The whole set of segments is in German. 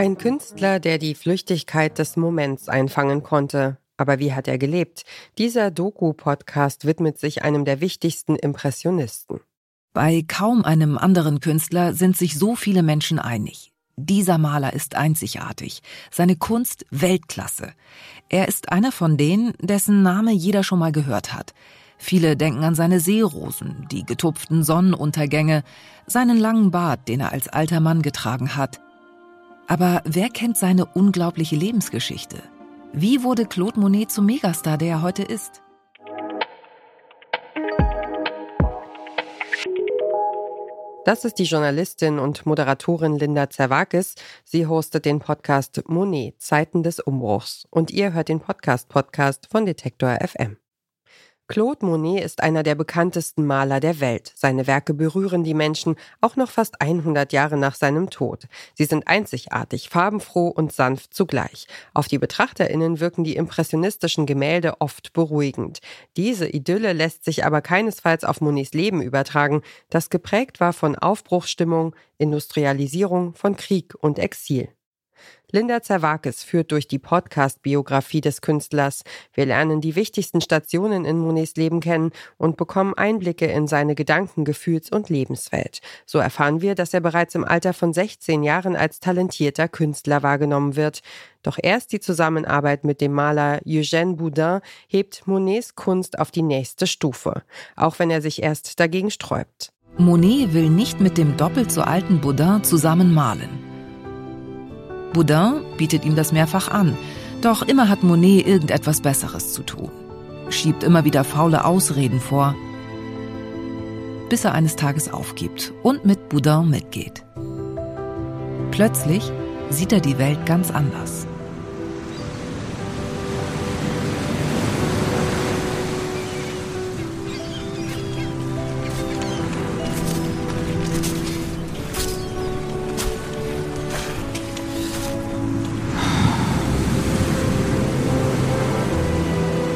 Ein Künstler, der die Flüchtigkeit des Moments einfangen konnte. Aber wie hat er gelebt? Dieser Doku-Podcast widmet sich einem der wichtigsten Impressionisten. Bei kaum einem anderen Künstler sind sich so viele Menschen einig. Dieser Maler ist einzigartig, seine Kunst Weltklasse. Er ist einer von denen, dessen Name jeder schon mal gehört hat. Viele denken an seine Seerosen, die getupften Sonnenuntergänge, seinen langen Bart, den er als alter Mann getragen hat. Aber wer kennt seine unglaubliche Lebensgeschichte? Wie wurde Claude Monet zum Megastar, der er heute ist? Das ist die Journalistin und Moderatorin Linda Zerwakis. Sie hostet den Podcast Monet, Zeiten des Umbruchs. Und ihr hört den Podcast-Podcast von Detektor FM. Claude Monet ist einer der bekanntesten Maler der Welt. Seine Werke berühren die Menschen auch noch fast 100 Jahre nach seinem Tod. Sie sind einzigartig, farbenfroh und sanft zugleich. Auf die Betrachterinnen wirken die impressionistischen Gemälde oft beruhigend. Diese Idylle lässt sich aber keinesfalls auf Monets Leben übertragen, das geprägt war von Aufbruchsstimmung, Industrialisierung, von Krieg und Exil. Linda Zerwakis führt durch die Podcast-Biografie des Künstlers. Wir lernen die wichtigsten Stationen in Monets Leben kennen und bekommen Einblicke in seine Gedanken-, Gefühls- und Lebenswelt. So erfahren wir, dass er bereits im Alter von 16 Jahren als talentierter Künstler wahrgenommen wird. Doch erst die Zusammenarbeit mit dem Maler Eugène Boudin hebt Monets Kunst auf die nächste Stufe, auch wenn er sich erst dagegen sträubt. Monet will nicht mit dem doppelt so alten Boudin zusammen malen. Boudin bietet ihm das mehrfach an, doch immer hat Monet irgendetwas Besseres zu tun, schiebt immer wieder faule Ausreden vor, bis er eines Tages aufgibt und mit Boudin mitgeht. Plötzlich sieht er die Welt ganz anders.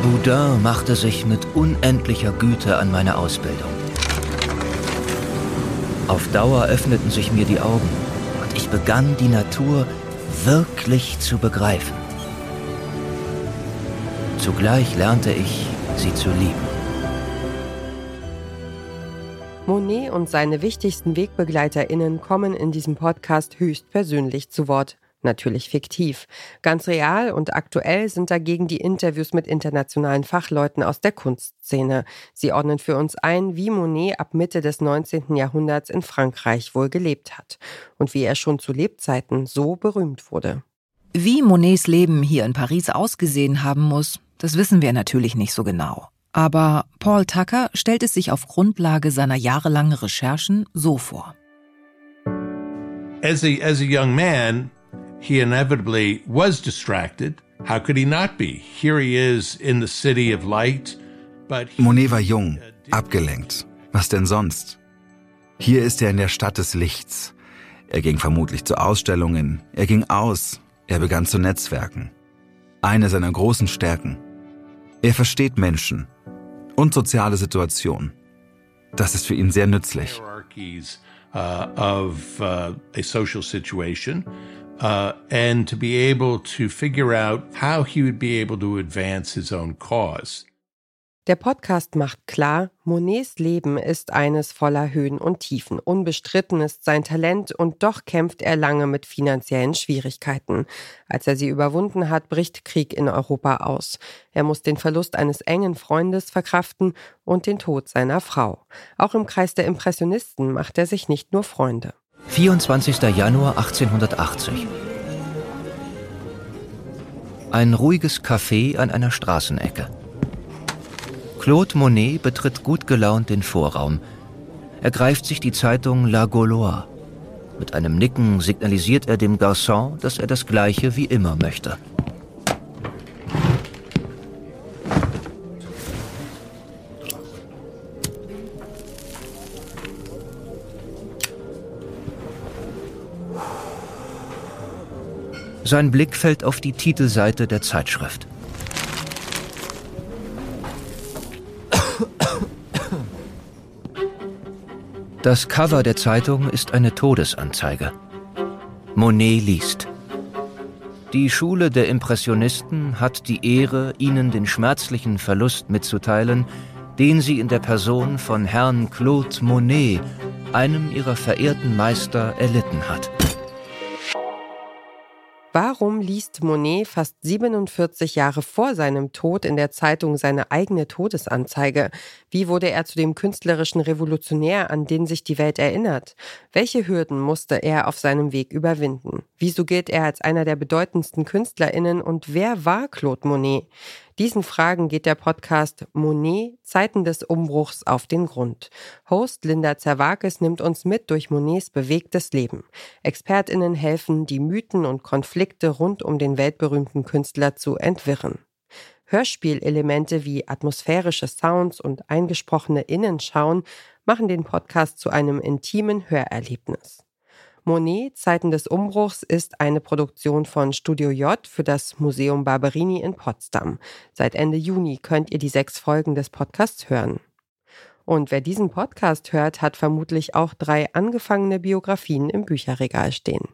Boudin machte sich mit unendlicher Güte an meine Ausbildung. Auf Dauer öffneten sich mir die Augen und ich begann die Natur wirklich zu begreifen. Zugleich lernte ich, sie zu lieben. Monet und seine wichtigsten WegbegleiterInnen kommen in diesem Podcast höchstpersönlich zu Wort natürlich fiktiv. Ganz real und aktuell sind dagegen die Interviews mit internationalen Fachleuten aus der Kunstszene. Sie ordnen für uns ein, wie Monet ab Mitte des 19. Jahrhunderts in Frankreich wohl gelebt hat und wie er schon zu Lebzeiten so berühmt wurde. Wie Monets Leben hier in Paris ausgesehen haben muss, das wissen wir natürlich nicht so genau. Aber Paul Tucker stellt es sich auf Grundlage seiner jahrelangen Recherchen so vor. As a, as a young man, he inevitably was distracted. How could he not be? Here he is in the city of light, but Monet war jung, abgelenkt. Was denn sonst? Hier ist er in der Stadt des Lichts. Er ging vermutlich zu Ausstellungen, er ging aus, er begann zu netzwerken. Eine seiner großen Stärken. Er versteht Menschen und soziale Situationen. Das ist für ihn sehr nützlich. Uh, of uh, a social situation uh, and to be able to figure out how he would be able to advance his own cause. Der Podcast macht klar, Monets Leben ist eines voller Höhen und Tiefen. Unbestritten ist sein Talent und doch kämpft er lange mit finanziellen Schwierigkeiten. Als er sie überwunden hat, bricht Krieg in Europa aus. Er muss den Verlust eines engen Freundes verkraften und den Tod seiner Frau. Auch im Kreis der Impressionisten macht er sich nicht nur Freunde. 24. Januar 1880. Ein ruhiges Café an einer Straßenecke. Claude Monet betritt gut gelaunt den Vorraum. Er greift sich die Zeitung La Gauloise. Mit einem Nicken signalisiert er dem Garçon, dass er das Gleiche wie immer möchte. Sein Blick fällt auf die Titelseite der Zeitschrift. Das Cover der Zeitung ist eine Todesanzeige. Monet liest. Die Schule der Impressionisten hat die Ehre, Ihnen den schmerzlichen Verlust mitzuteilen, den sie in der Person von Herrn Claude Monet, einem ihrer verehrten Meister, erlitten hat. part Warum liest Monet fast 47 Jahre vor seinem Tod in der Zeitung seine eigene Todesanzeige? Wie wurde er zu dem künstlerischen Revolutionär, an den sich die Welt erinnert? Welche Hürden musste er auf seinem Weg überwinden? Wieso gilt er als einer der bedeutendsten Künstlerinnen und wer war Claude Monet? Diesen Fragen geht der Podcast Monet Zeiten des Umbruchs auf den Grund. Host Linda Zerwakis nimmt uns mit durch Monets bewegtes Leben. Expertinnen helfen, die Mythen und Konflikte rund um den weltberühmten Künstler zu entwirren. Hörspielelemente wie atmosphärische Sounds und eingesprochene Innenschauen machen den Podcast zu einem intimen Hörerlebnis. Monet, Zeiten des Umbruchs, ist eine Produktion von Studio J für das Museum Barberini in Potsdam. Seit Ende Juni könnt ihr die sechs Folgen des Podcasts hören. Und wer diesen Podcast hört, hat vermutlich auch drei angefangene Biografien im Bücherregal stehen.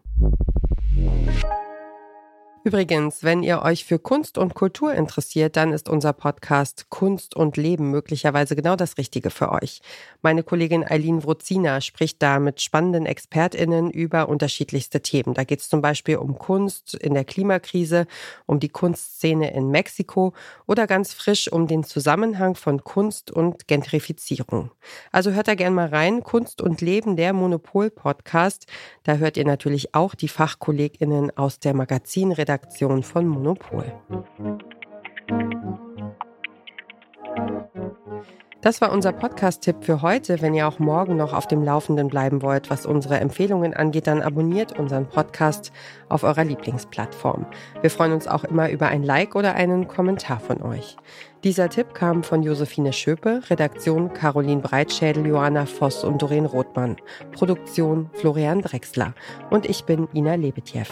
Übrigens, wenn ihr euch für Kunst und Kultur interessiert, dann ist unser Podcast Kunst und Leben möglicherweise genau das Richtige für euch. Meine Kollegin Eileen Wrozina spricht da mit spannenden ExpertInnen über unterschiedlichste Themen. Da geht es zum Beispiel um Kunst in der Klimakrise, um die Kunstszene in Mexiko oder ganz frisch um den Zusammenhang von Kunst und Gentrifizierung. Also hört da gerne mal rein. Kunst und Leben, der Monopol-Podcast. Da hört ihr natürlich auch die FachkollegInnen aus der Magazinredaktion Redaktion von Monopol. Das war unser Podcast-Tipp für heute. Wenn ihr auch morgen noch auf dem Laufenden bleiben wollt, was unsere Empfehlungen angeht, dann abonniert unseren Podcast auf eurer Lieblingsplattform. Wir freuen uns auch immer über ein Like oder einen Kommentar von euch. Dieser Tipp kam von Josephine Schöpe, Redaktion Caroline Breitschädel, Johanna Voss und Doreen Rothmann, Produktion Florian Drexler und ich bin Ina Lebetjew.